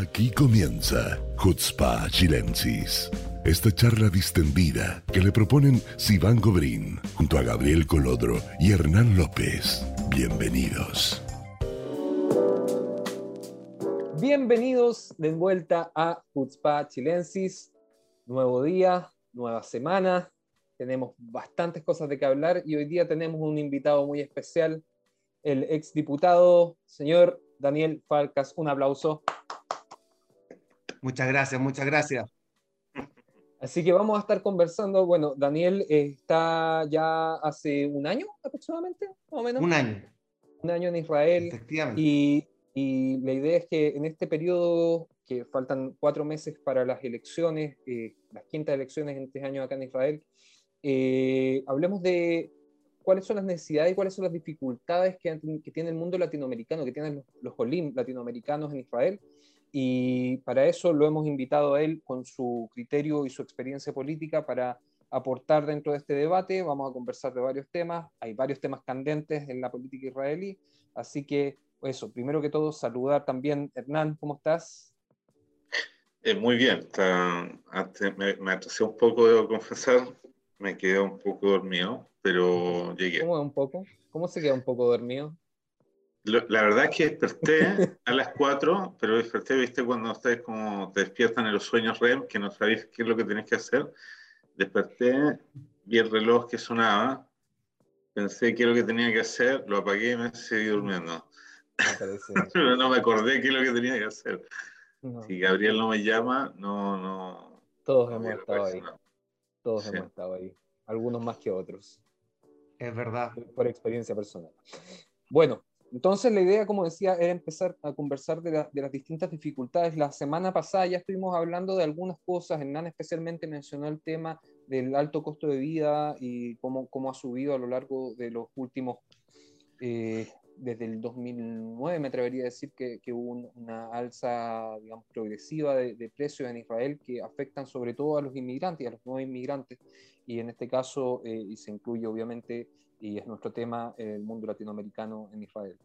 Aquí comienza Hutzpa Chilensis. Esta charla distendida que le proponen Sivan Gobrín junto a Gabriel Colodro y Hernán López. Bienvenidos. Bienvenidos de vuelta a Hutzpa Chilensis. Nuevo día, nueva semana. Tenemos bastantes cosas de que hablar y hoy día tenemos un invitado muy especial, el exdiputado señor Daniel Falcas. Un aplauso. Muchas gracias, muchas gracias. Así que vamos a estar conversando. Bueno, Daniel está ya hace un año aproximadamente, más o menos. Un año. Un año en Israel. Efectivamente. Y, y la idea es que en este periodo, que faltan cuatro meses para las elecciones, eh, las quintas elecciones en tres años acá en Israel, eh, hablemos de cuáles son las necesidades y cuáles son las dificultades que, que tiene el mundo latinoamericano, que tienen los, los Olim latinoamericanos en Israel y para eso lo hemos invitado a él con su criterio y su experiencia política para aportar dentro de este debate. Vamos a conversar de varios temas, hay varios temas candentes en la política israelí, así que eso, primero que todo, saludar también, Hernán, ¿cómo estás? Eh, muy bien, Está, antes me, me atrasé un poco, debo confesar, me quedé un poco dormido, pero llegué. ¿Cómo un poco? ¿Cómo se queda un poco dormido? La verdad es que desperté a las 4, pero desperté, viste, cuando ustedes como te despiertan en los sueños REM, que no sabéis qué es lo que tenéis que hacer. Desperté, vi el reloj que sonaba, pensé qué es lo que tenía que hacer, lo apagué y me seguí durmiendo. pero no me acordé qué es lo que tenía que hacer. No. Si Gabriel no me llama, no, no. Todos no hemos estado ahí. Todos sí. hemos estado ahí. Algunos más que otros. Es verdad. Por experiencia personal. Bueno, entonces la idea, como decía, era empezar a conversar de, la, de, las distintas dificultades. La semana pasada ya estuvimos hablando de algunas cosas. Hernán especialmente mencionó el tema del alto costo de vida y cómo, cómo ha subido a lo largo de los últimos, eh, desde el 2009 me atrevería a decir que, que hubo una alza, digamos, progresiva de, precios en Israel que afectan sobre todo a los inmigrantes y a los nuevos inmigrantes. Y en este caso, eh, y se incluye obviamente y es nuestro tema el mundo latinoamericano en Israel.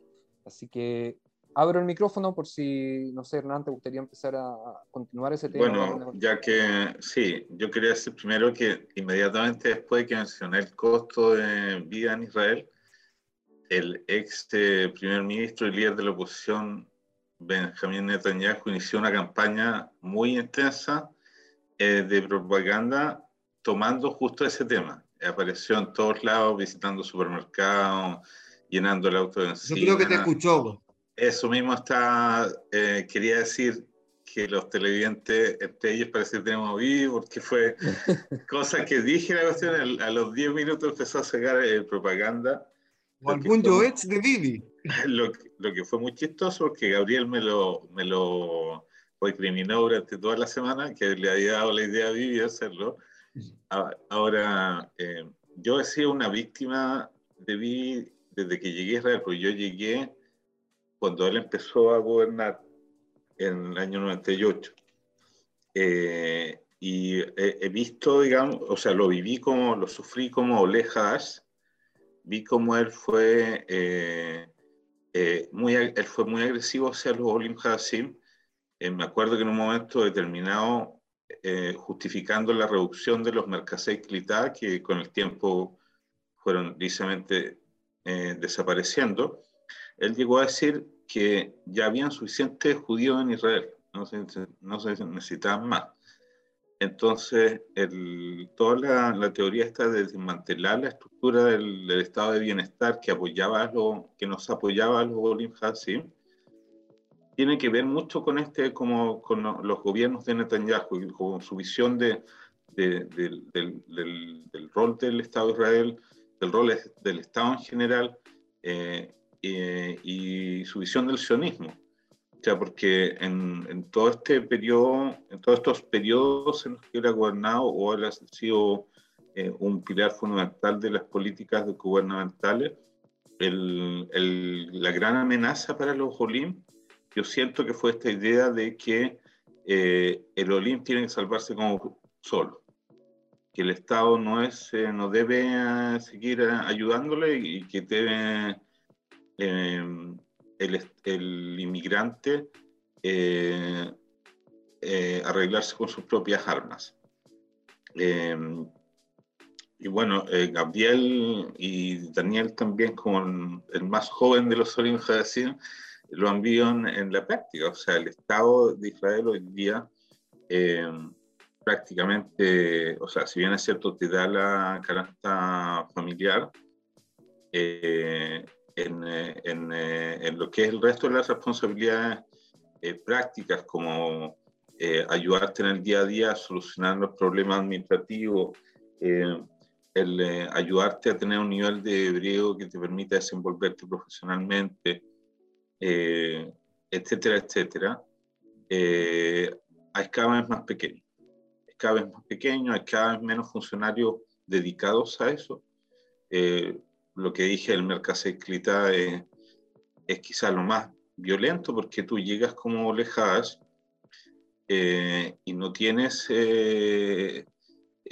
Así que abro el micrófono por si, no sé, Hernán, te gustaría empezar a continuar ese tema. Bueno, ya que sí, yo quería decir primero que inmediatamente después de que mencioné el costo de vida en Israel, el ex eh, primer ministro y líder de la oposición, Benjamín Netanyahu, inició una campaña muy intensa eh, de propaganda tomando justo ese tema apareció en todos lados, visitando supermercados, llenando el auto de benzina. Yo creo que te escuchó. Eso mismo está, eh, quería decir que los televidentes, entre ellos parece que tenemos vivo, porque fue cosa que dije la cuestión, a los 10 minutos empezó a sacar eh, propaganda. O algún Joets de Vivi. Lo, lo, que fue muy chistoso, porque Gabriel me lo, me lo recriminó durante toda la semana, que le había dado la idea a Vivi de hacerlo, Ahora, eh, yo he sido una víctima de mí desde que llegué a Israel, porque yo llegué cuando él empezó a gobernar en el año 98. Eh, y he, he, visto, digamos, o sea, lo viví como, lo sufrí como Olejas, vi como él fue, eh, eh, muy, él fue muy agresivo hacia los Olim Hadasim. Eh, me acuerdo que en un momento determinado eh, justificando la reducción de los Merkasei Klitá, que con el tiempo fueron lisamente eh, desapareciendo, él llegó a decir que ya habían suficientes judíos en Israel, no se, no necesitaban más. Entonces, el, toda la, teoría está de desmantelar la estructura del, estado de bienestar que apoyaba lo, que nos apoyaba a los Olim Hasim, tiene que ver mucho con, este, como, con los gobiernos de Netanyahu y con su visión de, de, de, del, del, del, rol del Estado de Israel, del rol del Estado en general eh, eh, y su visión del sionismo. O sea, porque en, en, todo este periodo, en todos estos periodos en los que él ha gobernado o él ha sido eh, un pilar fundamental de las políticas gubernamentales, el, el, la gran amenaza para los Olim yo siento que fue esta idea de que eh, el Olim tiene que salvarse como solo, que el Estado no, es, eh, no debe eh, seguir ayudándole y que debe el, el, inmigrante arreglarse con sus propias armas. Em, y bueno, eh, Gabriel y Daniel también, como el más joven de los Olim Hadassim, lo han visto en, la práctica. O sea, el Estado de Israel hoy día em, prácticamente, o sea, si bien es cierto, te da la canasta familiar, eh, en, en, en, lo que es el resto de las responsabilidades prácticas, como ayudarte en el día a día a solucionar los problemas administrativos, el eh, ayudarte a tener un nivel de hebreo que te permita desenvolverte profesionalmente, eh, etcétera, etcétera, eh, es cada vez más pequeño. Cada vez más pequeño, hay cada vez menos funcionarios dedicados a eso. Eh, lo que dije, el Mercaseclita es, es quizá lo más violento porque tú llegas como lejadas y no tienes eh,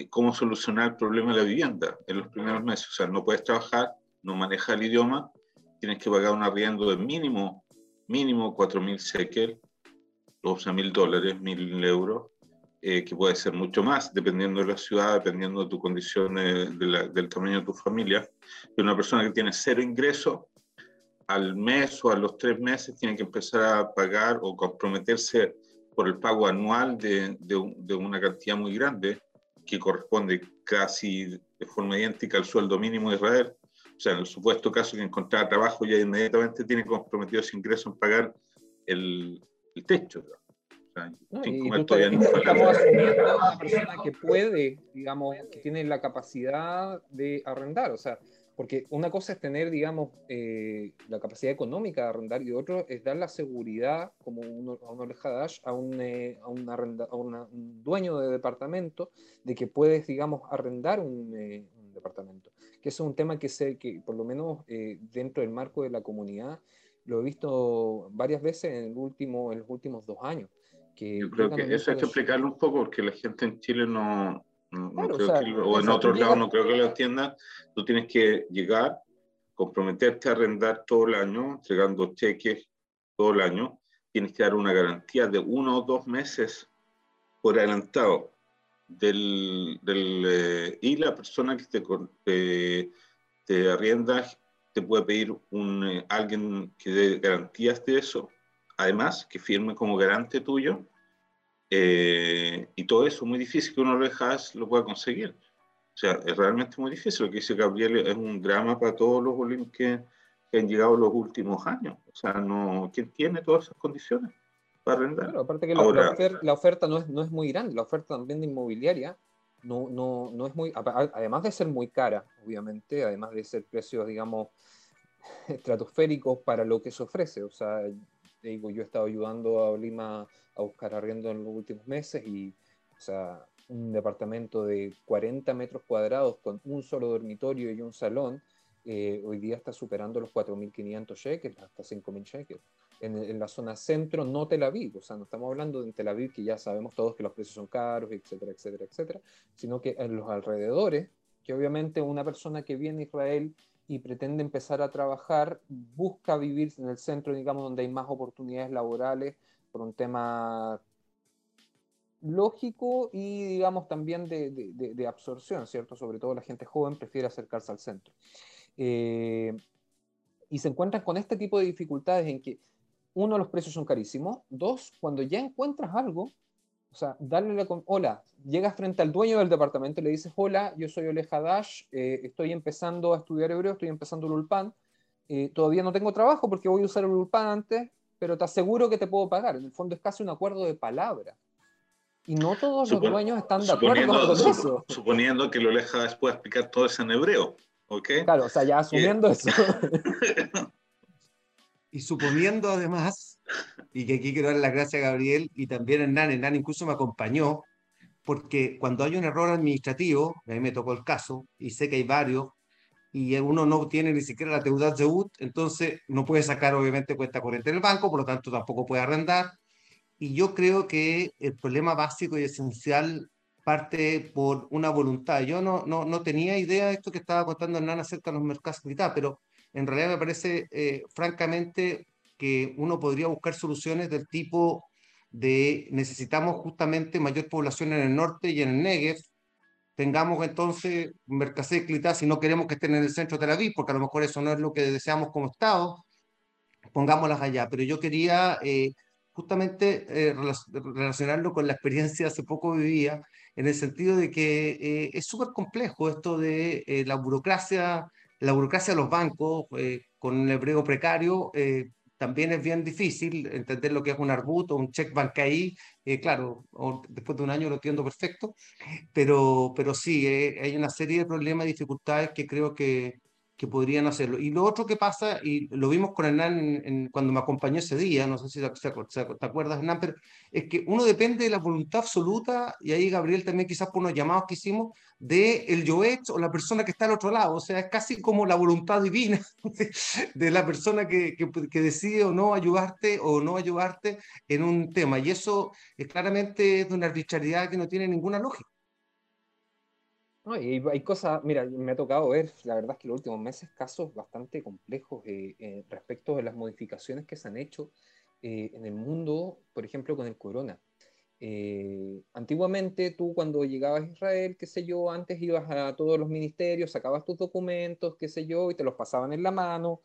cómo solucionar el problema de la vivienda en los primeros meses. O sea, no puedes trabajar, no manejas el idioma, tienes que pagar un arriendo de mínimo, mínimo 4.000 shekel, 12.000 dólares, 1.000 euros, eh, que puede ser mucho más, dependiendo de la ciudad, dependiendo de tu condición, del tamaño de tu familia. Y una persona que tiene cero ingreso, al mes o a los tres meses tiene que empezar a pagar o comprometerse por el pago anual de, de, de una cantidad muy grande que corresponde casi de forma idéntica al sueldo mínimo de Israel. O sea, en el supuesto caso que encontrara trabajo, ya inmediatamente tiene comprometido ese ingreso en pagar el, el techo. O sea, no, y estamos asumiendo a una persona que puede, digamos, que tiene la capacidad de arrendar. O sea, porque una cosa es tener, digamos, eh, la capacidad económica de arrendar y otro es dar la seguridad, como uno, a un Hadash, a, un, eh, a, un, a un, dueño de departamento, de que puedes, digamos, arrendar un, eh, un departamento. Que eso es un tema que sé que, por lo menos dentro del marco de la comunidad, lo he visto varias veces en, el último, en los últimos dos años. Que Yo creo que eso hay que explicarlo un poco porque la gente en Chile no, o, en otros lados no creo que lo entiendan, tú tienes que llegar, comprometerte a arrendar todo el año, entregando cheques todo el año, tienes que dar una garantía de uno o dos meses por adelantado del, del eh, y la persona que te, te, te, arrienda te puede pedir un, eh, alguien que dé garantías de eso, además que firme como garante tuyo eh, y todo eso es muy difícil que uno lo dejas lo pueda conseguir. O sea, es realmente muy difícil. Lo que dice Gabriel es un drama para todos los olímpicos que, han llegado los últimos años. O sea, no, ¿quién tiene todas esas condiciones para arrendar? aparte que la, oferta, la, oferta no es, no es muy grande, la oferta también de inmobiliaria no, no, no es muy, además de ser muy cara, obviamente, además de ser precios, digamos, estratosféricos para lo que se ofrece. O sea, digo, yo he estado ayudando a Lima a buscar arriendo en los últimos meses y, o sea, un departamento de 40 metros cuadrados con un solo dormitorio y un salón, eh, hoy día está superando los 4.500 shekels, hasta 5.000 shekels. En, en, la zona centro, no Tel Aviv, o sea, no estamos hablando de Tel Aviv, que ya sabemos todos que los precios son caros, etcétera, etcétera, etcétera, sino que en los alrededores, que obviamente una persona que viene a Israel y pretende empezar a trabajar, busca vivir en el centro, digamos, donde hay más oportunidades laborales por un tema lógico y, digamos, también de, absorción, ¿cierto? Sobre todo la gente joven prefiere acercarse al centro. Eh, y se encuentran con este tipo de dificultades en que, uno, los precios son carísimos, dos, cuando ya encuentras algo, o sea, darle la... Hola, llegas frente al dueño del departamento y le dices, hola, yo soy Ole Hadash, eh, estoy empezando a estudiar hebreo, estoy empezando el Ulpan, eh, todavía no tengo trabajo porque voy a usar el Ulpan antes, pero te aseguro que te puedo pagar. En el fondo es casi un acuerdo de palabra. Y no todos los dueños están de acuerdo con eso. Suponiendo que el Ole Hadash pueda explicar todo eso en hebreo, ¿ok? Claro, o sea, ya asumiendo eso. y suponiendo además, y que aquí quiero dar las gracias a Gabriel y también a Hernán, Hernán incluso me acompañó, porque cuando hay un error administrativo, a mí me tocó el caso, y sé que hay varios, y uno no tiene ni siquiera la deuda de UT, entonces no puede sacar obviamente cuenta corriente del banco, por lo tanto tampoco puede arrendar. Y yo creo que el problema básico y esencial parte por una voluntad. Yo no, no, no tenía idea de esto que estaba contando Hernán acerca de los mercados militares, pero en realidad me parece eh, francamente que uno podría buscar soluciones del tipo de necesitamos justamente mayor población en el norte y en el Negev, tengamos entonces Mercasé y si no queremos que estén en el centro de Tel Aviv, porque a lo mejor eso no es lo que deseamos como Estado, pongámoslas allá. Pero yo quería eh, justamente eh, relacionarlo con la experiencia hace poco vivía, en el sentido de que eh, es súper complejo esto de la burocracia, la burocracia de los bancos, con el hebreo precario, también es bien difícil entender lo que es un arbut o un check bancaí. Eh, claro, después de un año lo entiendo perfecto, pero, pero sí, eh, hay una serie de problemas y dificultades que creo que, que podrían hacerlo. Y lo otro que pasa, y lo vimos con Hernán cuando me acompañó ese día, no sé si te, acuerdas, Hernán, pero es que uno depende de la voluntad absoluta, y ahí Gabriel también quizás por unos llamados que hicimos, de el Yoetz o la persona que está al otro lado. O sea, es casi como la voluntad divina de, la persona que, que, que, decide o no ayudarte o no ayudarte en un tema. Y eso es claramente de una arbitrariedad que no tiene ninguna lógica. No, y hay cosas, mira, me ha tocado ver, la verdad es que los últimos meses, casos bastante complejos eh, eh, respecto de las modificaciones que se han hecho eh, en el mundo, por ejemplo, con el corona. antiguamente tú cuando llegabas a Israel, qué sé yo, antes ibas a todos los ministerios, sacabas tus documentos, qué sé yo, y te los pasaban en la mano,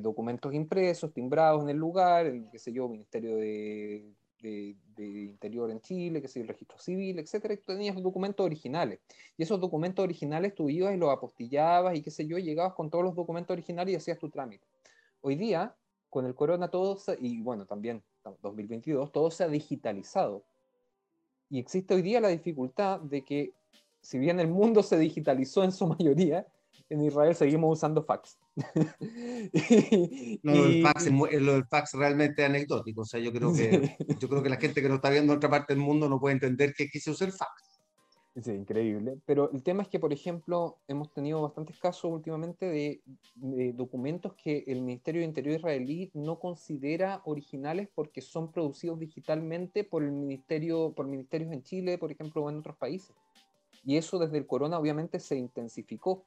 documentos impresos, timbrados en el lugar, qué sé yo, Ministerio de de, interior en Chile, que es el registro civil, etcétera, y tú tenías documentos originales. Y esos documentos originales tú ibas y los apostillabas y qué sé yo, llegabas con todos los documentos originales y hacías tu trámite. Hoy día, con el corona todo, y bueno, también 2022, todo se ha digitalizado. Y existe hoy día la dificultad de que, si bien el mundo se digitalizó en su mayoría, en Israel seguimos usando fax. no, lo, del fax, lo del fax realmente anecdótico. O sea, yo creo, que, yo creo que la gente que nos está viendo en otra parte del mundo no puede entender que quise usar fax. Sí, increíble. Pero el tema es que, por ejemplo, hemos tenido bastantes casos últimamente de, de, documentos que el Ministerio de Interior israelí no considera originales porque son producidos digitalmente por el ministerio, por ministerios en Chile, por ejemplo, o en otros países. Y eso desde el corona obviamente se intensificó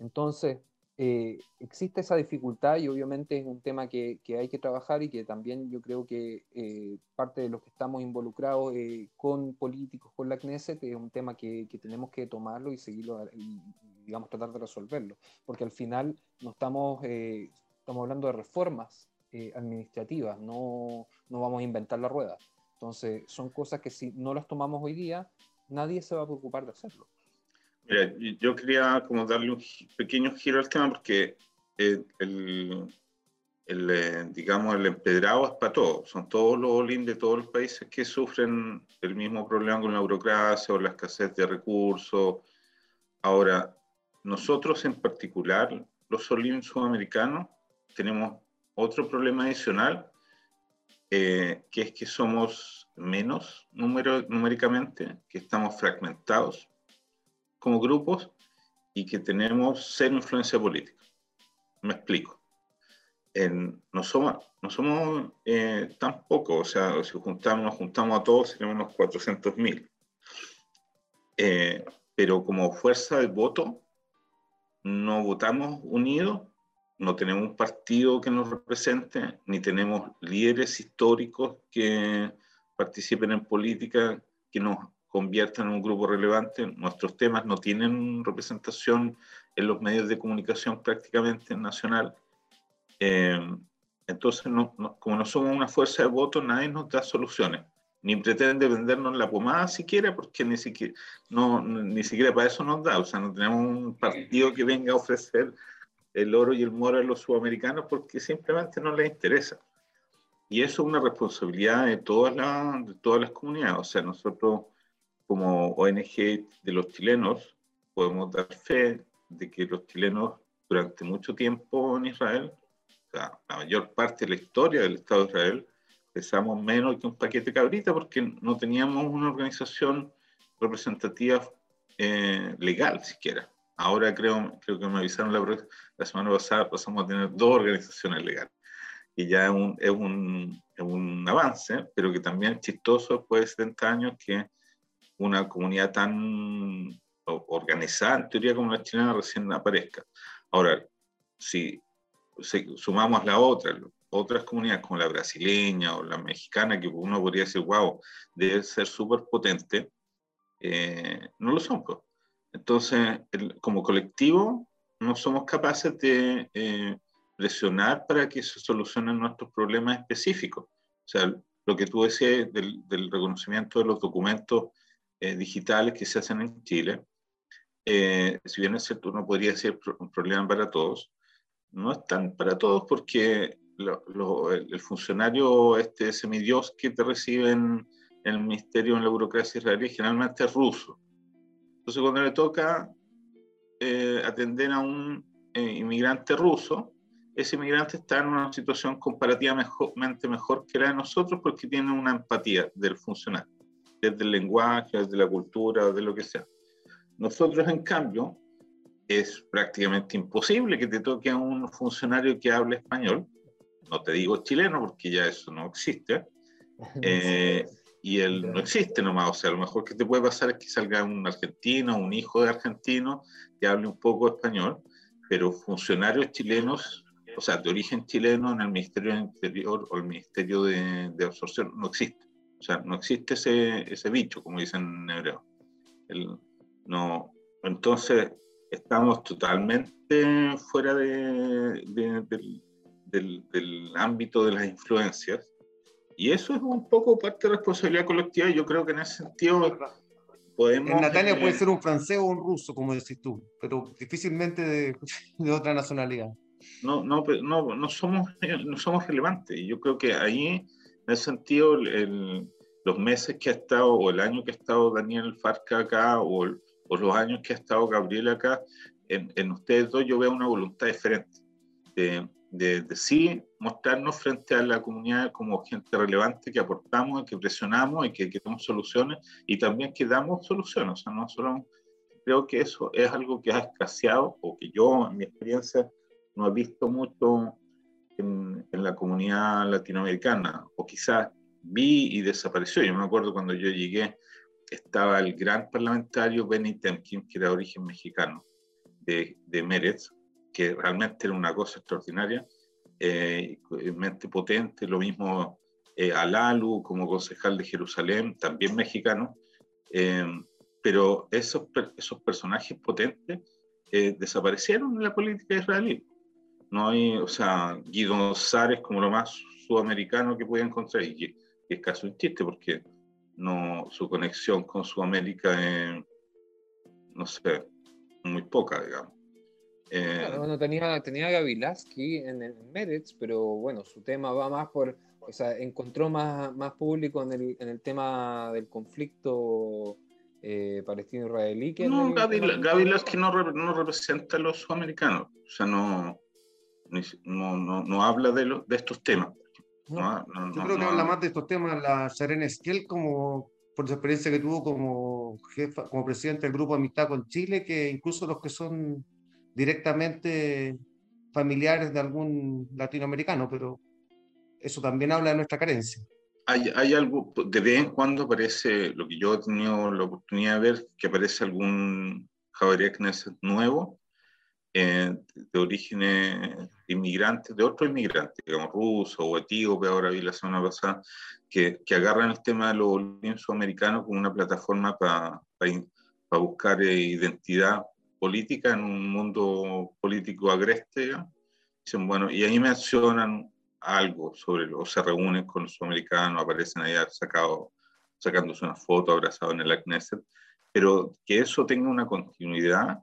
entonces, eh, existe esa dificultad y obviamente es un tema que, hay que trabajar y que también yo creo que eh, parte de los que estamos involucrados eh, con políticos, con la Knesset, es un tema que, tenemos que tomarlo y seguirlo y, digamos, tratar de resolverlo. Porque al final no estamos, estamos hablando de reformas administrativas, no, no vamos a inventar la rueda. Entonces, son cosas que si no las tomamos hoy día, nadie se va a preocupar de hacerlo. Mira, yo quería como darle un pequeño giro al tema porque el, el, eh, digamos, el empedrado es para todos. Son todos los olín de todos los países que sufren el mismo problema con la burocracia o la escasez de recursos. Ahora, nosotros en particular, los olín sudamericanos, tenemos otro problema adicional, eh, que es que somos menos número, numéricamente, que estamos fragmentados como grupos y que tenemos cero influencia política. Me explico. no somos, no somos eh, tan pocos, o sea, si juntamos, nos juntamos a todos, seríamos unos 400.000. Eh, pero como fuerza de voto, no votamos unidos, no tenemos un partido que nos represente, ni tenemos líderes históricos que participen en política, que nos conviertan en un grupo relevante. Nuestros temas no tienen representación en los medios de comunicación prácticamente nacional. Eh, entonces, como no somos una fuerza de voto, nadie nos da soluciones, ni pretende vendernos la pomada siquiera, porque ni siquiera, no, ni siquiera para eso nos da. O sea, no tenemos un partido que venga a ofrecer el oro y el moro a los sudamericanos porque simplemente no les interesa. Y eso es una responsabilidad de todas, de todas las comunidades. O sea, nosotros como ONG de los chilenos, podemos dar fe de que los chilenos durante mucho tiempo en Israel, o sea, la mayor parte de la historia del Estado de Israel, pesamos menos que un paquete cabrita porque no teníamos una organización representativa eh, legal siquiera. Ahora creo, creo que me avisaron la, la, semana pasada, pasamos a tener dos organizaciones legales. Y ya es un, es un, es un avance, pero que también es chistoso después de 70 años que una comunidad tan organizada, en teoría, como la chilena recién aparezca. Ahora, si, sumamos la otra, otras comunidades como la brasileña o la mexicana, que uno podría decir, wow, debe ser súper potente, eh, no lo son. Entonces, como colectivo, no somos capaces de eh, presionar para que se solucionen nuestros problemas específicos. O sea, lo que tú decías del, del reconocimiento de los documentos eh, digitales que se hacen en Chile, si bien es cierto, uno podría ser un problema para todos, no es tan para todos porque el funcionario este semidios que te recibe en, el ministerio, en la burocracia israelí, generalmente es ruso. Entonces, cuando le toca eh, atender a un eh, inmigrante ruso, ese inmigrante está en una situación comparativamente mejor que la de nosotros porque tiene una empatía del funcionario, desde el lenguaje, desde la cultura, de lo que sea. Nosotros, en cambio, es prácticamente imposible que te toque a un funcionario que hable español, no te digo chileno porque ya eso no existe, eh, y él no existe nomás, o sea, lo mejor que te puede pasar es que salga un argentino, un hijo de argentino que hable un poco español, pero funcionarios chilenos, o sea, de origen chileno en el Ministerio del Interior o el Ministerio de, de Absorción, no existe. O sea, no existe ese, ese bicho, como dicen en hebreo. El, no, entonces, estamos totalmente fuera de, del, del, ámbito de las influencias. Y eso es un poco parte de la responsabilidad colectiva. Y yo creo que en ese sentido podemos. En Natalia puede ser un francés o un ruso, como decís tú, pero difícilmente de, de otra nacionalidad. No, no, no, no, somos, no somos relevantes. Y yo creo que ahí, en ese sentido, el, los meses que ha estado, o el año que ha estado Daniel Farca acá, o por los años que ha estado Gabriel acá, en, en ustedes dos yo veo una voluntad diferente de, de, de, sí mostrarnos frente a la comunidad como gente relevante que aportamos, que presionamos y que, que damos soluciones y también que damos soluciones. O sea, no solo creo que eso es algo que ha escaseado o que yo en mi experiencia no he visto mucho en, en la comunidad latinoamericana o quizás vi y desapareció. Yo me acuerdo cuando yo llegué estaba el gran parlamentario Benny Temkin, que era de origen mexicano, de, de Meretz, que realmente era una cosa extraordinaria, eh, mente potente, lo mismo eh, Alalu como concejal de Jerusalén, también mexicano, eh, pero esos, esos personajes potentes eh, desaparecieron en la política israelí. No hay, o sea, Guido Sares como lo más sudamericano que podía encontrar, y que, que es casi un chiste, porque no, su conexión con Sudamérica es, no sé, muy poca, digamos. Eh, bueno, tenía, tenía Gavilaski en, el Meretz, pero bueno, su tema va más por, o sea, encontró más, más público en el, en el tema del conflicto eh, palestino-israelí. No, Gavilaski no, no, representa a los sudamericanos, o sea, no, no, no, no habla de, de estos temas. No, Yo creo que habla más de estos temas la Sharon Esquiel como por su experiencia que tuvo como jefa, como presidente del grupo Amistad con Chile, que incluso los que son directamente familiares de algún latinoamericano, pero eso también habla de nuestra carencia. Hay, hay algo, de vez en cuando aparece, lo que yo he tenido la oportunidad de ver, que aparece algún Javier Knesset nuevo, eh, de orígenes inmigrantes, de otros inmigrantes, digamos, rusos o etíopes, ahora vi la semana pasada, que, que agarran el tema de los sudamericanos como una plataforma para buscar eh, identidad política en un mundo político agreste. Dicen, bueno, y ahí mencionan algo sobre, o se reúnen con los sudamericanos, aparecen ahí sacado, sacándose una foto abrazado en el Knesset, pero que eso tenga una continuidad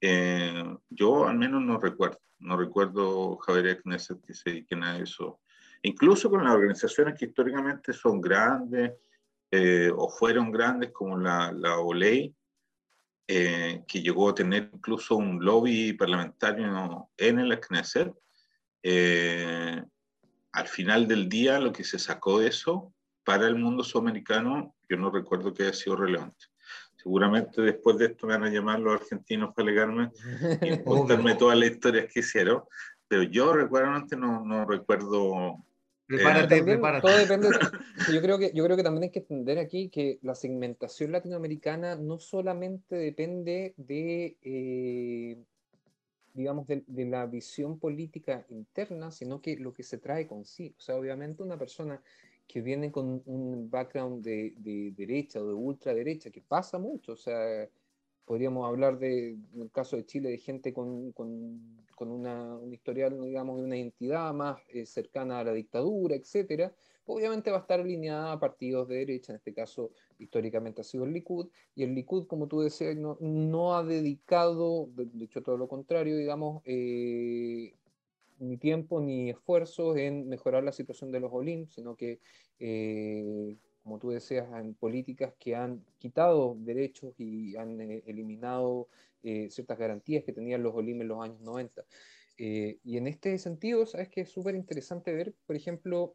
eh, yo al menos no recuerdo, no recuerdo Javier Knesset que se dediquen a eso. Incluso con las organizaciones que históricamente son grandes eh, o fueron grandes, como la, la OLEI, eh, que llegó a tener incluso un lobby parlamentario en el Knesset. al final del día, lo que se sacó de eso para el mundo sudamericano, yo no recuerdo que haya sido relevante. Seguramente después de esto me van a llamar los argentinos para alegarme y contarme todas las historias que hicieron. Pero yo realmente no, no recuerdo. Prepárate, eh, prepárate. Todo depende. yo, creo que, yo creo que también hay que entender aquí que la segmentación latinoamericana no solamente depende de, eh, digamos, de, la visión política interna, sino que lo que se trae consigo. O sea, obviamente una persona que viene con un background de, de derecha o de ultraderecha, que pasa mucho, o sea, podríamos hablar de, en el caso de Chile, de gente con, con, con una, un historial, digamos, de una identidad más eh, cercana a la dictadura, etcétera, obviamente va a estar alineada a partidos de derecha, en este caso históricamente ha sido el Likud, y el Likud, como tú decías, no, no ha dedicado, de, hecho todo lo contrario, digamos, eh, ni tiempo ni esfuerzos en mejorar la situación de los Olim, sino que eh, como tú decías, en políticas que han quitado derechos y han eh, eliminado eh, ciertas garantías que tenían los OLIM en los años 90. Eh, y en este sentido, sabes que es súper interesante ver, por ejemplo,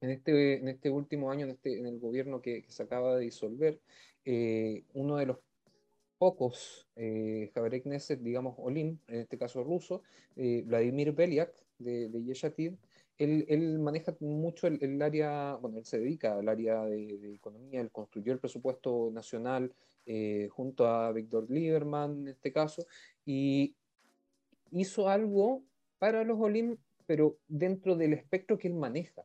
en este, en este último año, en, este, en el gobierno que, se acaba de disolver, uno de los pocos eh, Knesset, digamos, Olim, en este caso ruso, Vladimir Beliak, de, de Yeshatid, él, maneja mucho el, área, bueno, él se dedica al área de, economía, él construyó el presupuesto nacional eh, junto a Víctor Lieberman en este caso, y hizo algo para los Olim, pero dentro del espectro que él maneja.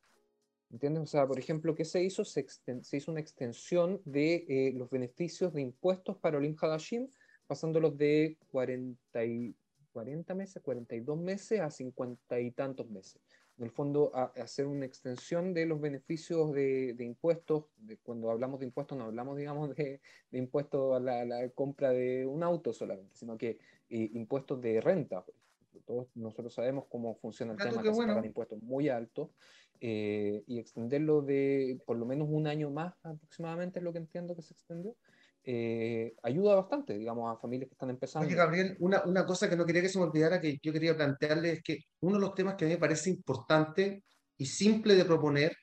¿Entiendes? O sea, por ejemplo, ¿qué se hizo? Se, hizo una extensión de eh, los beneficios de impuestos para Olim Hadashim, pasándolos de 40, y, 40 meses, 42 meses a 50 y tantos meses en el fondo, a, hacer una extensión de los beneficios de, impuestos. De, cuando hablamos de impuestos, no hablamos, digamos, de, de impuestos a la, compra de un auto solamente, sino que eh, impuestos de renta. Todos nosotros sabemos cómo funciona el tema, que se pagan impuestos muy altos, eh, y extenderlo de por lo menos un año más aproximadamente, es lo que entiendo que se extendió, eh, ayuda bastante, digamos, a familias que están empezando. Oye, Gabriel, una, una, cosa que no quería que se me olvidara, que yo quería plantearle, es que uno de los temas que a mí me parece importante y simple de proponer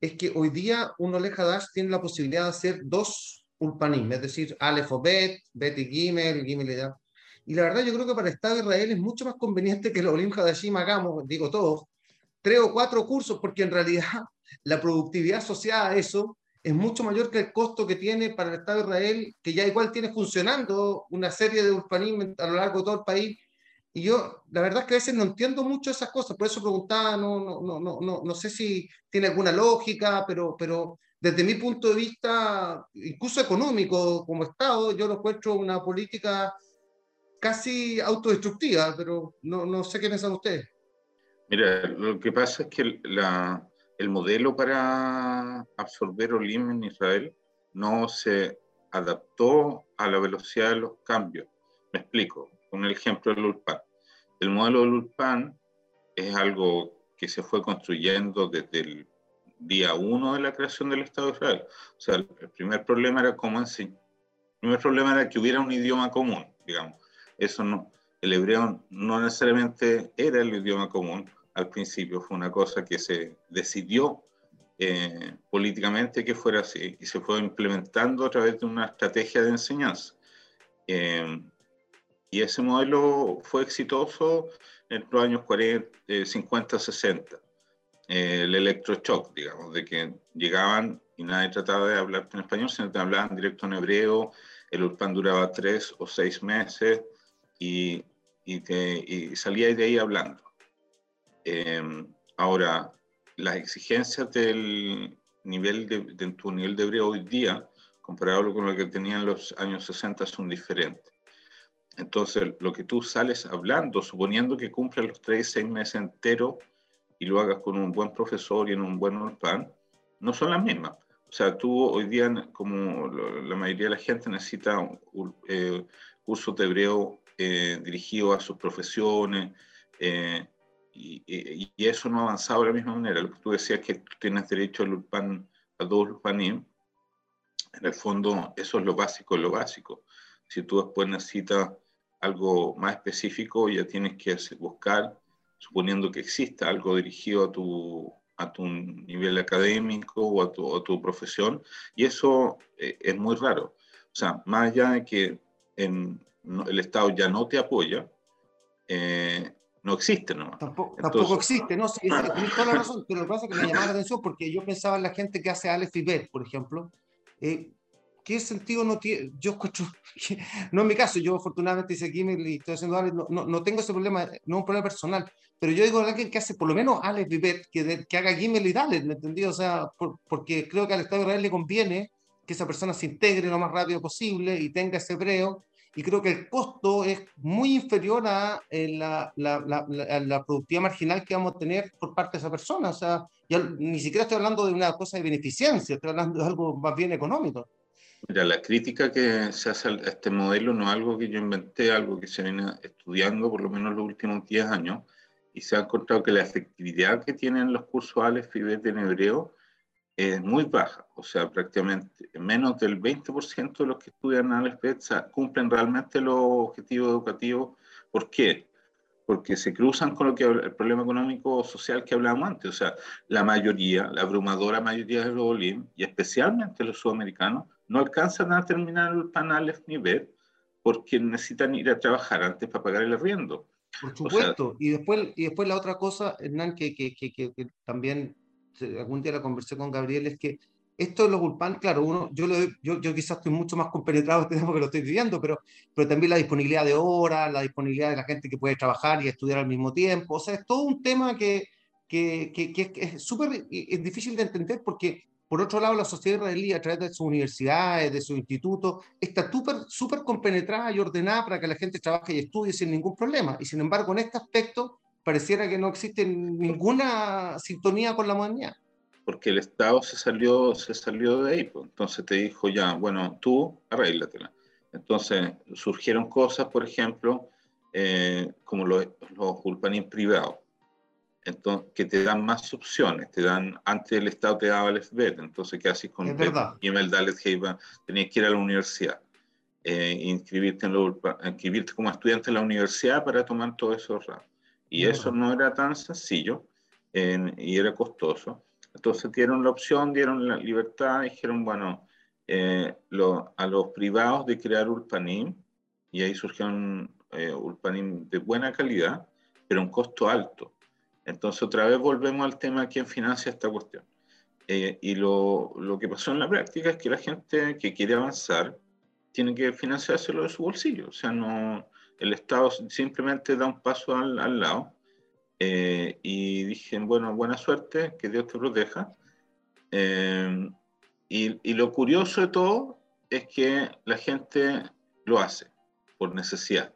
es que hoy día un Ole Hadash tiene la posibilidad de hacer dos ulpanim, es decir, Aleph Bet, Bet y Gimel, Gimel y Y la verdad yo creo que para el Estado de Israel es mucho más conveniente que los Olim Hadashim hagamos, digo todos, tres o cuatro cursos, porque en realidad la productividad asociada a eso es mucho mayor que el costo que tiene para el Estado de Israel, que ya igual tiene funcionando una serie de urbanismo a lo largo de todo el país. Y yo, la verdad es que a veces no entiendo mucho esas cosas, por eso preguntaba, no, no, no, no, no, sé si tiene alguna lógica, pero, pero desde mi punto de vista, incluso económico, como Estado, yo lo encuentro una política casi autodestructiva, pero no, no sé qué piensan ustedes. Mira, lo que pasa es que la, el modelo para absorber Olim en Israel no se adaptó a la velocidad de los cambios. Me explico, con el ejemplo del ULPAN. El modelo del ULPAN es algo que se fue construyendo desde el día uno de la creación del Estado de Israel. O sea, el primer problema era cómo enseñar. El primer problema era que hubiera un idioma común, digamos. Eso no, el hebreo no necesariamente era el idioma común, al principio, fue una cosa que se decidió eh, políticamente que fuera así y se fue implementando a través de una estrategia de enseñanza. Eh, y ese modelo fue exitoso en los años 40, 50, 60. el electroshock, digamos, de que llegaban y nadie trataba de hablar en español, sino que hablaban directo en hebreo, el URPAN duraba tres o seis meses y, y, y salía de ahí hablando. Em, ahora, las exigencias del nivel de, tu nivel de hebreo hoy día, comparado con lo que tenían los años 60, son diferentes. Entonces, lo que tú sales hablando, suponiendo que cumples los tres, seis meses enteros y lo hagas con un buen profesor y en un buen pan, no son las mismas. O sea, tú hoy día, como la mayoría de la gente, necesita un, eh, cursos de hebreo eh, dirigidos a sus profesiones, eh, y, eso no ha avanzado de la misma manera. Lo que tú decías que tú tienes derecho al URPAN, a dos URPANIM, en el fondo eso es lo básico, lo básico. Si tú después necesitas algo más específico, ya tienes que buscar, suponiendo que exista algo dirigido a tu, a tu nivel académico o a tu, a tu profesión, y eso eh, es muy raro. O sea, más allá de que en, el Estado ya no te apoya, eh, no existe, ¿no? Tampoco, existe, no, sí, tienes toda la razón, pero lo que pasa es que me llamaba la atención porque yo pensaba en la gente que hace Aleph y Bet, por ejemplo, eh, ¿qué sentido no tiene? Yo escucho, no en mi caso, yo afortunadamente hice Gimel y estoy haciendo no, no, no, tengo ese problema, no es un problema personal, pero yo digo a alguien que hace por lo menos Alex Vivet, que, que haga Gimel y Dalet, ¿me entendí? O sea, porque creo que al Estado de Israel le conviene que esa persona se integre lo más rápido posible y tenga ese hebreo, y creo que el costo es muy inferior a eh, la, la, la, la, productividad marginal que vamos a tener por parte de esa persona. O sea, ya, ni siquiera estoy hablando de una cosa de beneficencia, estoy hablando de algo más bien económico. Mira, la crítica que se hace a este modelo no es algo que yo inventé, algo que se viene estudiando por lo menos los últimos 10 años, y se ha encontrado que la efectividad que tienen los cursos Aleph y Bet en hebreo es muy baja, o sea, prácticamente menos del 20% de los que estudian Aleph Bet cumplen realmente los objetivos educativos. ¿Por qué? Porque se cruzan con lo que el problema económico o social que hablábamos antes. O sea, la mayoría, la abrumadora mayoría de los Olim, y especialmente los sudamericanos, no alcanzan a terminar el panel ni ver porque necesitan ir a trabajar antes para pagar el arriendo. Por supuesto. y, después, y después la otra cosa, Hernán, que, que, que, que, también algún día la conversé con Gabriel, es que esto de los Gulpan, claro, uno, yo, lo, yo, yo, quizás estoy mucho más compenetrado este tema que lo estoy viviendo, pero, pero también la disponibilidad de horas, la disponibilidad de la gente que puede trabajar y estudiar al mismo tiempo. O sea, es todo un tema que, que, que, que es súper es difícil de entender porque por otro lado, la sociedad israelí, a través de sus universidades, de sus institutos, está súper super compenetrada y ordenada para que la gente trabaje y estudie sin ningún problema. Y sin embargo, en este aspecto, pareciera que no existe ninguna sintonía con la modernidad. Porque el Estado se salió, se salió de ahí. Pues. Entonces te dijo ya, bueno, tú arréglatela. Entonces surgieron cosas, por ejemplo, eh, como los, los privados entonces, que te dan más opciones, te dan, antes el Estado te daba el FBET, entonces, ¿qué haces con el Dalet Tenías que ir a la universidad, eh, inscribirte, en inscribirte como estudiante en la universidad para tomar todo eso Y eso no era tan sencillo y era costoso. Entonces dieron la opción, dieron la libertad, dijeron, bueno, eh, lo, a los privados de crear Ulpanim, y ahí surgieron eh, Ulpanim de buena calidad, pero un costo alto. Entonces, otra vez volvemos al tema de quién financia esta cuestión. Eh, y lo, lo, que pasó en la práctica es que la gente que quiere avanzar tiene que financiárselo de su bolsillo. O sea, no, el Estado simplemente da un paso al, al lado. Eh, y dije, bueno, buena suerte, que Dios te proteja. Eh, y, y lo curioso de todo es que la gente lo hace por necesidad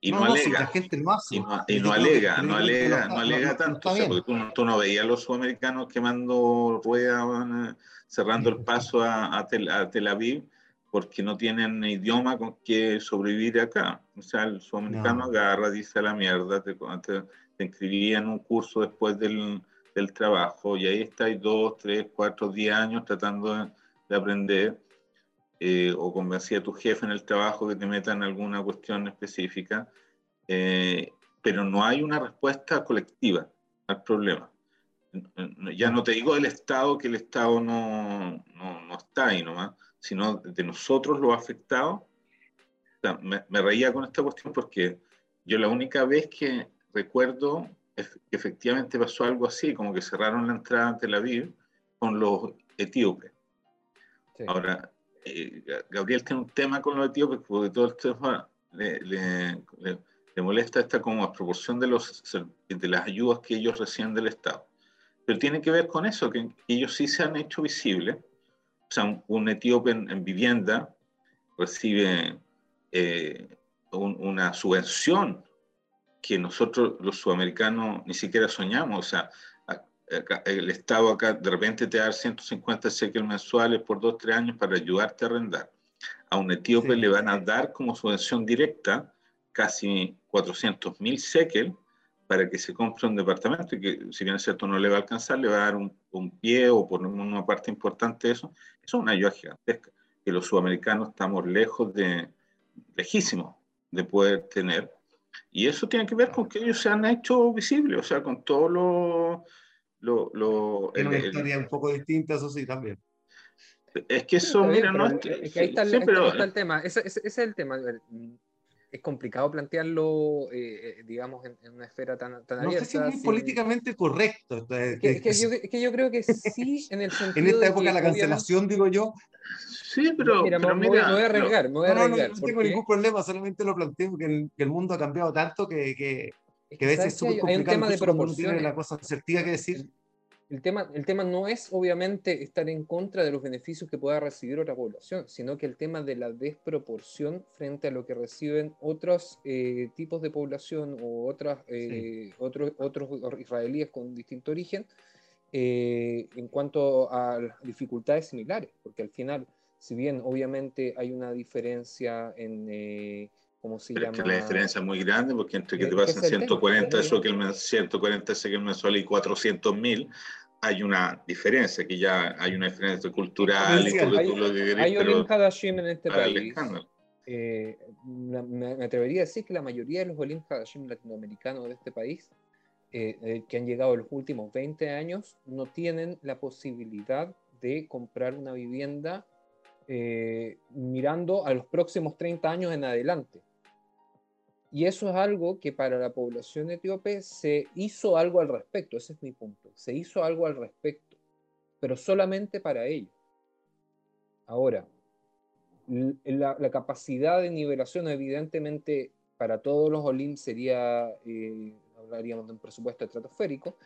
y no, alega. la gente lo hace. Y no, y no alega, no alega, no alega tanto. O sea, porque tú, tú, no veías a los sudamericanos quemando ruedas, cerrando el paso a, a, tel, a, Tel, Aviv, porque no tienen idioma con que sobrevivir acá. O sea, el sudamericano agarra, dice la mierda, te, te, te inscribía en un curso después del, del trabajo y ahí estáis dos, tres, cuatro, diez años tratando de, de aprender eh, o convencía a tu jefe en el trabajo que te meta en alguna cuestión específica, eh, pero no hay una respuesta colectiva al problema. Ya no te digo del Estado, que el Estado no, no, no está ahí nomás, sino de nosotros los afectados. me, me, reía con esta cuestión porque yo la única vez que recuerdo que efectivamente pasó algo así, como que cerraron la entrada ante la Aviv con los etíopes. Sí. Ahora, eh, Gabriel tiene un tema con los etíopes porque todo el tema le, le, le, molesta esta como a proporción de, los, de las ayudas que ellos reciben del Estado. Pero tiene que ver con eso, que ellos sí se han hecho visibles. O sea, un, un etíope en, en, vivienda recibe eh, un, una subvención que nosotros los sudamericanos ni siquiera soñamos. O sea, el Estado acá de repente te da 150 shekel mensuales por dos, tres años para ayudarte a arrendar. A un etíope sí. le van a dar como subvención directa casi 400 mil shekel para que se compre un departamento y que si bien es cierto no le va a alcanzar, le va a dar un, un pie o por una parte importante de eso. Eso es una ayuda gigantesca que los sudamericanos estamos lejos de, lejísimos de poder tener. Y eso tiene que ver con que ellos se han hecho visibles, o sea, con todos los lo, lo, es una historia el, un poco distinta, eso sí, también. Es que eso, sí, mira, no es, es que ahí está, el, sí, pero, está el tema, ese, ese, ese, es el tema. Es complicado plantearlo, eh, digamos, en, en, una esfera tan, tan no abierta. sé si es muy sin... políticamente correcto. Que, que, que, yo, que, yo, creo que sí, en el sentido. en esta época, la cancelación, digo yo. Sí, pero mira, pero me, mira, voy a arriesgar, me voy a No, no, no, arriesgar. no tengo ningún problema, solamente lo planteo que el, que el mundo ha cambiado tanto que, que, a veces ¿sabes es súper hay, hay un complicado tema de proporciones. la cosa asertiva que decir. El tema, el tema no es obviamente estar en contra de los beneficios que pueda recibir otra población, sino que el tema de la desproporción frente a lo que reciben otros eh, tipos de población o otras, eh, otros, otros israelíes con distinto origen eh, en cuanto a las dificultades similares, porque al final, si bien obviamente hay una diferencia en, eh, ¿cómo se Pero es llama? que la diferencia es muy grande porque entre que Es te pasan ese es el tema, 140 es eso que el men- 140 ese que el mensual y 400 mil, hay una diferencia, que ya hay una diferencia cultural y todo, Hay, lo que querés, hay Olim Hadashim en este país. eh, me, me atrevería a decir que la mayoría de los Olim Hadashim latinoamericanos de este país, eh, eh, que han llegado en los últimos 20 años, no tienen la posibilidad de comprar una vivienda eh, mirando a los próximos 30 años en adelante. Y eso es algo que para la población etíope se hizo algo al respecto, ese es mi punto, se hizo algo al respecto, pero solamente para ellos. Ahora, la capacidad de nivelación, evidentemente, para todos los OLIM sería, eh, hablaríamos de un presupuesto estratosférico,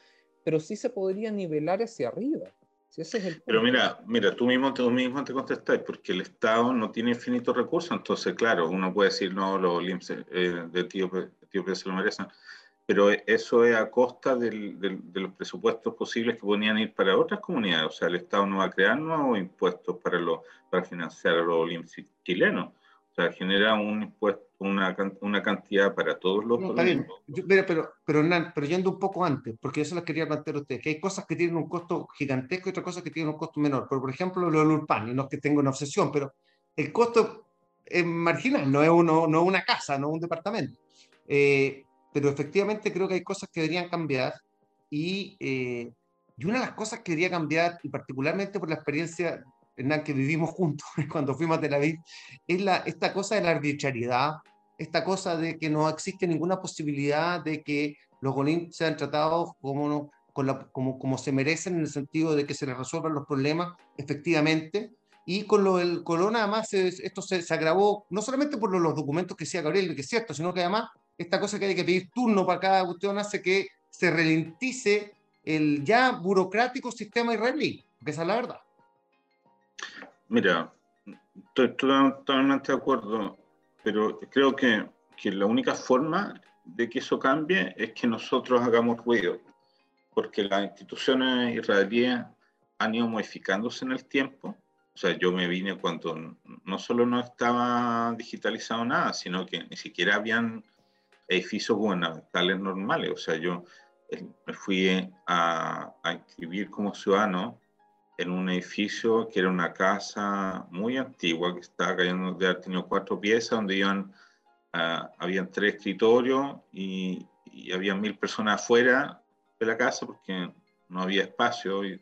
pero sí se podría nivelar hacia arriba. Si ese es el Pero mira, mira, tú mismo, tú mismo te contestáis, porque el Estado no tiene infinitos recursos, entonces, claro, uno puede decir, no, los LIMS eh, de Etíope se lo merecen, pero eso es a costa del- del- de los presupuestos posibles que podrían ir para otras comunidades, o sea, el Estado no va a crear nuevos impuestos para, los, para financiar a los LIMS chilenos, o sea, genera un impuesto, una, una cantidad para todos los No, está bien. Yo- mira, pero, pero, Hernán, pero yendo un poco antes, porque eso les quería plantear a ustedes, que hay cosas que tienen un costo gigantesco y otras cosas que tienen un costo menor. Pero, por ejemplo, lo del Urpan, y no es que tenga una obsesión, pero el costo es marginal, no es, uno, no es una casa, no es un departamento. Eh, pero efectivamente creo que hay cosas que deberían cambiar y, eh, y una de las cosas que debería cambiar, y particularmente por la experiencia, Hernán, que vivimos juntos cuando fuimos a Tel Aviv, es la, esta cosa de la arbitrariedad, esta cosa de que no existe ninguna posibilidad de que los Golim sean tratados como, con la- como, como se merecen en el sentido de que se les resuelvan los problemas efectivamente. Y con lo del corona, además, esto se, se agravó no solamente por lo- los documentos que decía Gabriel, que es cierto, sino que además esta cosa que hay que pedir turno para cada cuestión hace que se ralentice el ya burocrático sistema israelí, que esa es la verdad. Mira, estoy totalmente de acuerdo, pero creo que, que la única forma de que eso cambie es que nosotros hagamos ruido, porque las instituciones israelíes han ido modificándose en el tiempo. O sea, yo me vine cuando no solo no estaba digitalizado nada, sino que ni siquiera habían edificios gubernamentales normales. O sea, yo eh, me fui a, a inscribir como ciudadano en un edificio que era una casa muy antigua, que estaba cayendo de haber tenido cuatro piezas, donde iban, uh, habían tres escritorios y, y había mil personas afuera de la casa porque no había espacio y,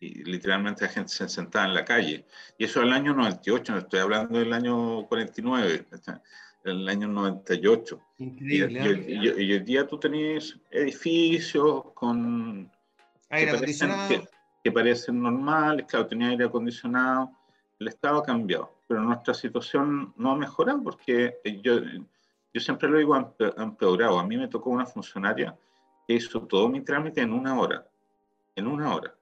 y, literalmente la gente se sentaba en la calle. Y eso el año 98, no estoy hablando del año 49, el año 98. Increíble. Y, y, y, y hoy día tú tenés edificios con... Aire acondicionado. Que, que parecen normales, claro, tenía aire acondicionado, el Estado ha cambiado, pero nuestra situación no ha mejorado porque yo, yo siempre lo digo, ha empeorado. A mí me tocó una funcionaria que hizo todo mi trámite en una hora, en una hora,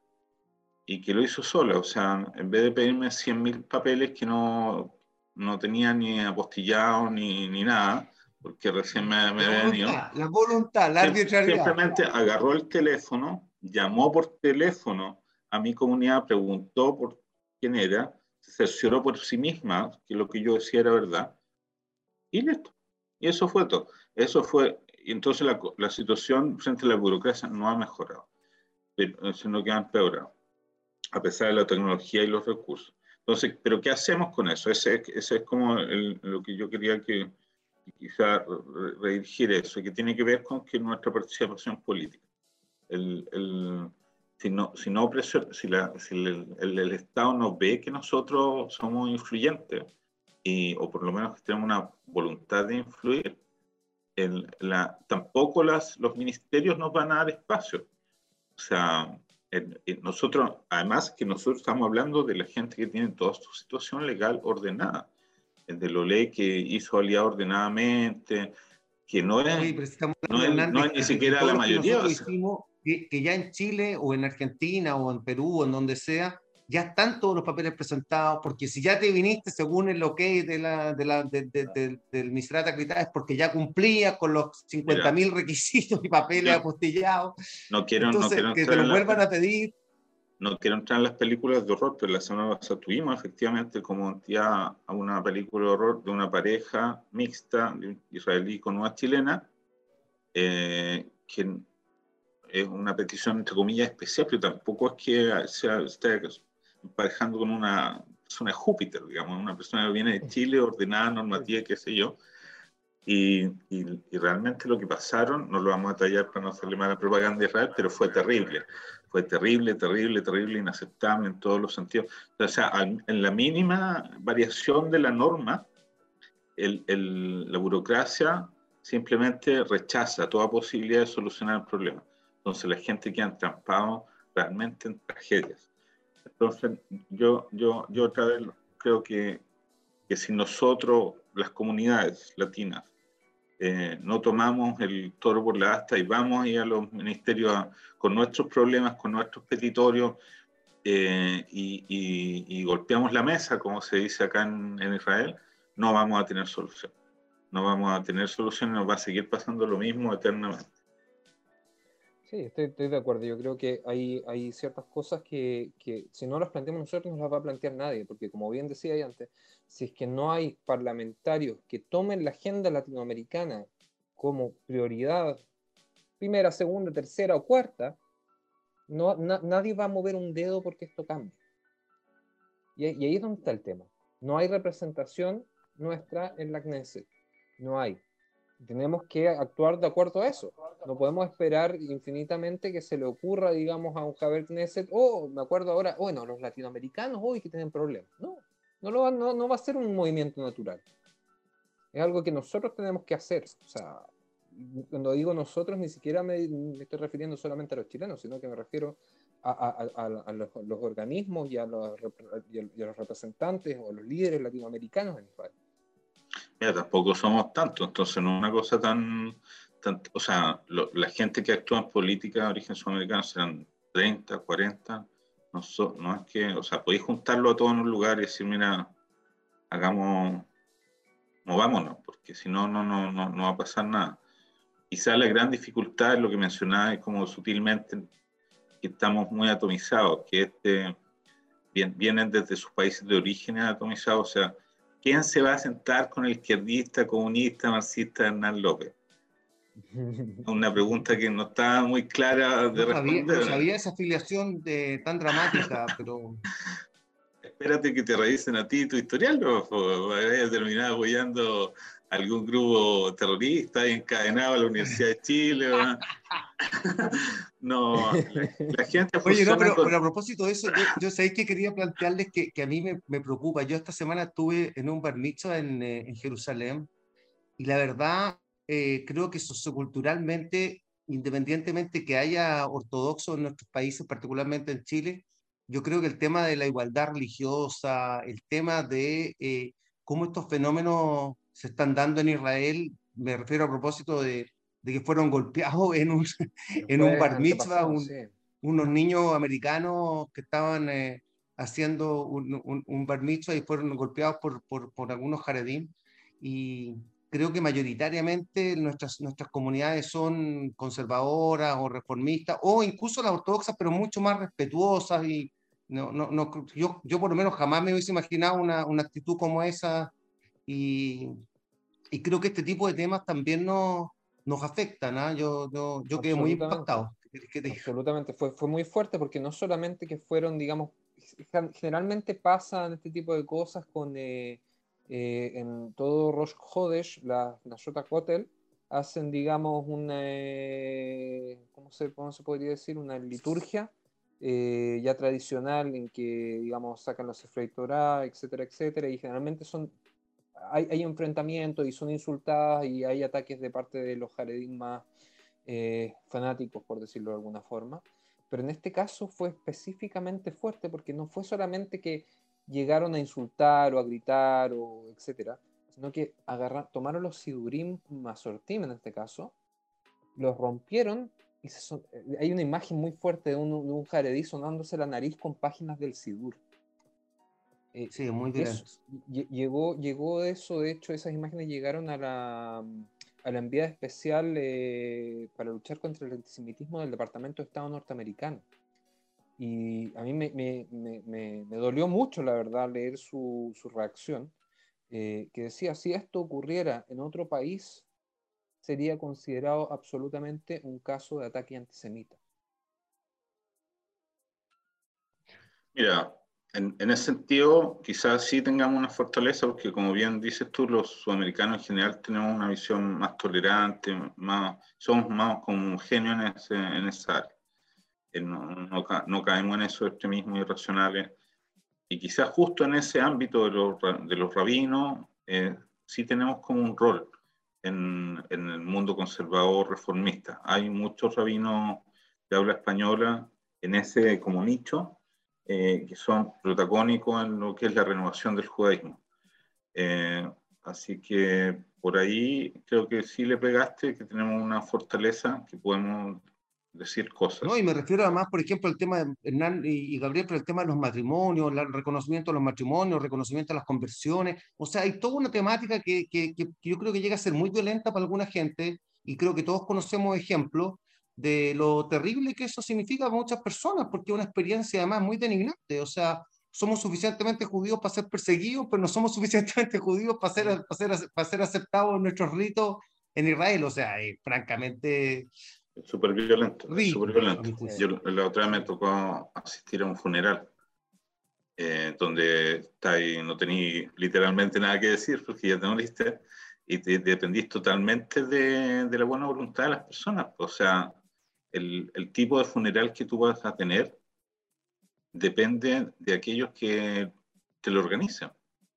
y que lo hizo sola, o sea, en vez de pedirme 100.000 papeles que no, no tenía ni apostillado ni, ni nada, porque recién me, me la venido. La voluntad, la arbitrariedad. Simplemente agarró el teléfono, llamó por teléfono a mi comunidad, preguntó por quién era, se cercioró por sí misma que lo que yo decía era verdad, y listo. Y eso fue todo. Eso fue, y entonces la, la situación frente a la burocracia no ha mejorado, sino que ha empeorado, a pesar de la tecnología y los recursos. Entonces, ¿pero qué hacemos con eso? Ese, ese es como lo que yo quería que quizá redirigir eso, que tiene que ver con que nuestra participación política. El, el, si no, si, no si, la, si el, el, el, Estado nos ve que nosotros somos influyentes, y, o por lo menos que tenemos una voluntad de influir, el, la, tampoco las, los ministerios nos van a dar espacio. O sea, nosotros, además que nosotros estamos hablando de la gente que tiene toda su situación legal ordenada, de lo ley que hizo aliado ordenadamente, que no es, no es, ni siquiera la mayoría. Que, que, ya en Chile o en Argentina o en Perú o en donde sea, ya están todos los papeles presentados, porque si ya te viniste según el ok de la, de la, de, de, del Misrata es porque ya cumplía con los 50.000 requisitos y papeles apostillados. No quiero, no quiero que te lo vuelvan a pedir. No quiero entrar en las películas de horror, pero la semana pasada tuvimos efectivamente como entidad a una película de horror de una pareja mixta israelí con una chilena, eh, que es una petición entre comillas especial, pero tampoco es que sea, sea emparejando con una persona de Júpiter, digamos, una persona que viene de Chile, ordenada, normativa, qué sé yo. Y, y, realmente lo que pasaron, no lo vamos a tallar para no hacerle mala propaganda a Israel, pero fue terrible. Fue terrible, terrible, terrible, inaceptable en todos los sentidos. O sea, en la mínima variación de la norma, el, el, la burocracia simplemente rechaza toda posibilidad de solucionar el problema. Entonces la gente queda entrampado realmente en tragedias. Entonces, yo, yo, yo otra vez creo que, que si nosotros, las comunidades latinas, eh, no tomamos el toro por la asta y vamos ahí a los ministerios con nuestros problemas, con nuestros petitorios eh, y, y, golpeamos la mesa, como se dice acá en, en, Israel, no vamos a tener solución. No vamos a tener solución y nos va a seguir pasando lo mismo eternamente. Sí, estoy, de acuerdo. Yo creo que hay, hay ciertas cosas que, que, si no las planteamos nosotros, no las va a plantear nadie, porque como bien decía antes, si es que no hay parlamentarios que tomen la agenda latinoamericana como prioridad, primera, segunda, tercera o cuarta, no, nadie va a mover un dedo porque esto cambie. Y, y ahí es donde está el tema. No hay representación nuestra en la Knesset. No hay tenemos que actuar de acuerdo a eso. No podemos esperar infinitamente que se le ocurra, digamos, a un Javier Knesset, oh, me acuerdo ahora, bueno, los latinoamericanos hoy que tienen problemas. No, no, lo va, no, no va a ser un movimiento natural. Es algo que nosotros tenemos que hacer. O sea, cuando digo nosotros, ni siquiera me, estoy refiriendo solamente a los chilenos, sino que me refiero a, a, los, organismos y a los, y a los representantes o los líderes latinoamericanos en Israel. Mira, tampoco somos tantos, entonces no es una cosa tan, o sea, la gente que actúa en política de origen sudamericano serán 30, 40, no, no es que, o sea, podéis juntarlo a todos en un lugar y decir, mira, hagamos, movámonos, porque si no, no, no, no, no va a pasar nada. Quizás la gran dificultad es lo que mencionaba, es como sutilmente que estamos muy atomizados, que este, vienen desde sus países de origen atomizados, o sea, ¿quién se va a sentar con el izquierdista, comunista, marxista Hernán López? Una pregunta que no está muy clara de no responder. no sabía esa afiliación de, tan dramática, pero... Espérate que te revisen a ti tu historial, ¿no? Vaya terminar apoyando algún grupo terrorista encadenado a la Universidad de Chile. no, la, gente... Oye, no, pero, a propósito de eso, yo, sé que quería plantearles que, que a mí me, me, preocupa. Yo esta semana estuve en un bar en, eh, en Jerusalén y la verdad eh, creo que socioculturalmente, independientemente que haya ortodoxos en nuestros países, particularmente en Chile, yo creo que el tema de la igualdad religiosa, el tema de eh, cómo estos fenómenos se están dando en Israel, me refiero a propósito de, de que fueron golpeados en un, en un bar mitzvah, unos niños americanos que estaban eh, haciendo un, un, un, bar mitzvah y fueron golpeados por, por, por algunos jaredín. Y creo que mayoritariamente nuestras, nuestras comunidades son conservadoras o reformistas, o incluso las ortodoxas, pero mucho más respetuosas. Y no, no, no, yo, yo por lo menos jamás me hubiese imaginado una, una actitud como esa. Y, y creo que este tipo de temas también nos, nos afectan. ¿ah? Yo, yo, yo quedé muy impactado. Absolutamente, fue, fue muy fuerte porque no solamente que fueron, digamos, generalmente pasan este tipo de cosas con, eh, eh, en todo Rosh Hodesh, la Nashota Kotel, hacen, digamos, una, eh, ¿cómo se, ¿cómo se podría decir? Una liturgia ya tradicional en que, digamos, sacan los Efrei etcétera, etcétera, y generalmente son hay, enfrentamientos y son insultadas y hay ataques de parte de los jaredín más eh, fanáticos, por decirlo de alguna forma. pero en este caso fue específicamente fuerte porque no fue solamente que llegaron a insultar o a gritar o etcétera, sino que agarraron, tomaron los sidurim masortim en este caso, los rompieron y eh, hay una imagen muy fuerte de un, de sonándose la nariz con páginas del sidur. Eh, sí, muy bien. Llegó, llegó eso, de hecho, esas imágenes llegaron a la, a la enviada especial eh, para luchar contra el antisemitismo del Departamento de Estado norteamericano. Y a mí me, me, me, me dolió mucho, la verdad, leer su, su reacción, eh, que decía, si esto ocurriera en otro país, sería considerado absolutamente un caso de ataque antisemita. Mira, en, en, ese sentido, quizás sí tengamos una fortaleza, porque como bien dices tú, los sudamericanos en general tenemos una visión más tolerante, más, somos más homogéneos en, ese, en esa área. Eh, no, no, no, caemos en esos extremismos irracionales. Y quizás justo en ese ámbito de los, de los rabinos, eh, sí tenemos como un rol en, en, el mundo conservador reformista. Hay muchos rabinos de habla española en ese como nicho, eh, que son protagónicos en lo que es la renovación del judaísmo. Eh, así que por ahí creo que sí le pegaste, que tenemos una fortaleza que podemos decir cosas. No, y me refiero además, por ejemplo, al tema de Hernán y, Gabriel, pero el tema de los matrimonios, el reconocimiento de los matrimonios, reconocimiento de las conversiones. O sea, hay toda una temática que, que, que yo creo que llega a ser muy violenta para alguna gente y creo que todos conocemos ejemplos de lo terrible que eso significa para muchas personas, porque es una experiencia además muy denigrante. O sea, somos suficientemente judíos para ser perseguidos, pero no somos suficientemente judíos para ser, para ser, para ser aceptados en nuestros ritos en Israel. O sea, francamente... Súper violento, súper violento. Yo la otra vez me tocó asistir a un funeral eh, donde está ahí, no tenía literalmente nada que decir porque ya te moriste y te, dependís totalmente de, de, la buena voluntad de las personas. O sea, el, el, tipo de funeral que tú vas a tener depende de aquellos que te lo organizan.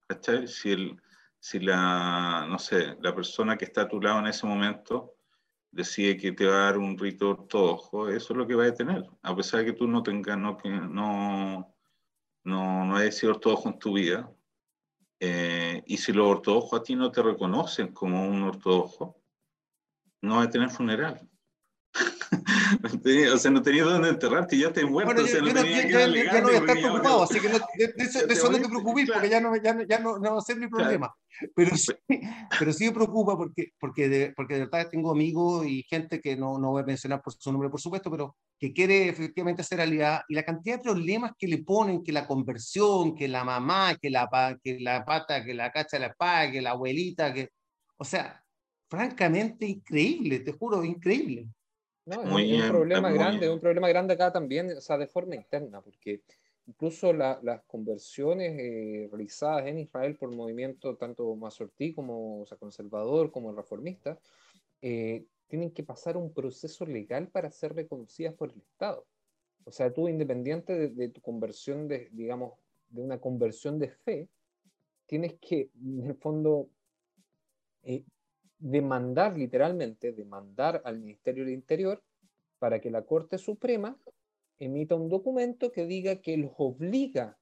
¿cachai? Si, el, si la, no sé, la persona que está a tu lado en ese momento decide que te va a dar un rito ortodoxo, eso es lo que va a tener, a pesar de que tú no tengas, no, que no, no, no hayas sido ortodoxo en tu vida. Eh, y si los ortodoxos a ti no te reconocen como un ortodoxo, no va a tener funeral. o sea, no tenía dónde enterrarte, ya te muerto. Bueno, yo, o sea, no ya, ya, ya, no voy a estar preocupado, así que no, de, de, eso, de eso no te preocupes, porque ya no, ya, ya no, no va a ser mi problema. Pero sí, pero sí me preocupa porque, porque, de, porque de verdad tengo amigos y gente que no, no voy a mencionar por su nombre, por supuesto, pero que quiere efectivamente hacer realidad. Y la cantidad de problemas que le ponen, que la conversión, que la mamá, que la, que la pata, que la cacha de la espada, que la abuelita, que. O sea, francamente increíble, te juro, increíble. No, es un problema grande, un problema grande acá también, o sea, de forma interna, porque incluso las conversiones eh, realizadas en Israel por movimiento tanto masortí como o sea, conservador como reformista, eh, tienen que pasar un proceso legal para ser reconocidas por el Estado. O sea, tú independiente de, tu conversión de, digamos, de una conversión de fe, tienes que, en el fondo, eh, demandar literalmente, demandar al Ministerio del Interior para que la Corte Suprema emita un documento que diga que los obliga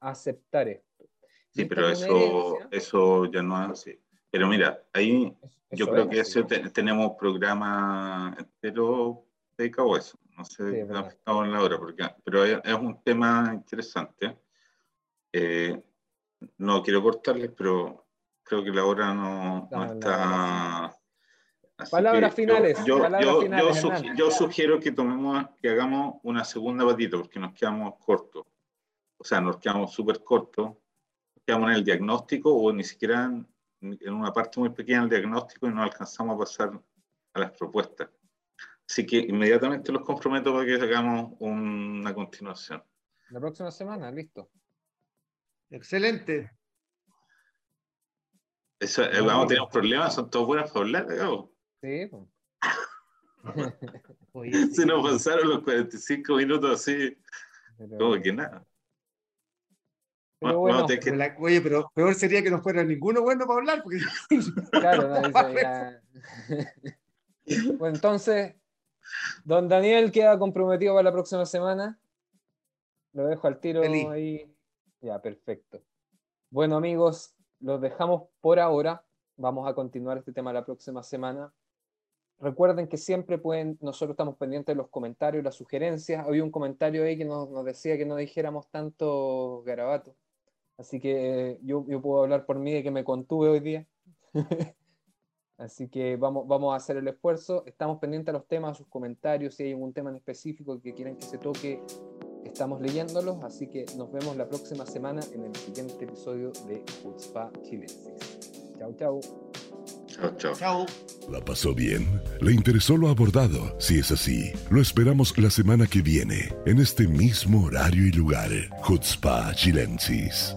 a aceptar esto. Sí, pero eso, eso ya no es así. Pero mira, ahí yo creo que ese tenemos programa entero dedicado a eso. No sé, sí, en la hora, porque, pero es un tema interesante. Eh, no quiero cortarles, pero creo que la hora no, no está... Palabras finales. Yo, palabras yo, finales, yo, yo, sugiero que tomemos, que hagamos una segunda batida, porque nos quedamos cortos. O sea, nos quedamos súper cortos. Nos quedamos en el diagnóstico o ni siquiera en, en, una parte muy pequeña del diagnóstico y no alcanzamos a pasar a las propuestas. Así que inmediatamente los comprometo para que hagamos una continuación. La próxima semana, listo. Excelente. Eso, eh, vamos a tener un problema, son todos buenas para hablar, ¿no? Sí. Se nos pasaron los 45 minutos así, pero... como que nada. Pero bueno, que... la, oye, pero peor sería que no fuera ninguno bueno para hablar. Porque... Claro, no, ya... bueno, entonces, Don Daniel queda comprometido para la próxima semana. Lo dejo al tiro ahí. Ya, perfecto. Bueno, amigos, los dejamos por ahora. Vamos a continuar este tema la próxima semana. Recuerden que siempre pueden, nosotros estamos pendientes de los comentarios, las sugerencias. Había un comentario ahí que nos, decía que no dijéramos tanto garabato. Así que yo, yo puedo hablar por mí de que me contuve hoy día. Así que vamos, vamos a hacer el esfuerzo. Estamos pendientes de los temas, sus comentarios. Si hay algún tema en específico que quieren que se toque, estamos leyéndolos. Así que nos vemos la próxima semana en el siguiente episodio de Spa Chilensis. Chao, chao. Chao, chao. Chao. ¿La pasó bien? ¿Le interesó lo abordado? Si es así, lo esperamos la semana que viene, en este mismo horario y lugar. Spa Chilensis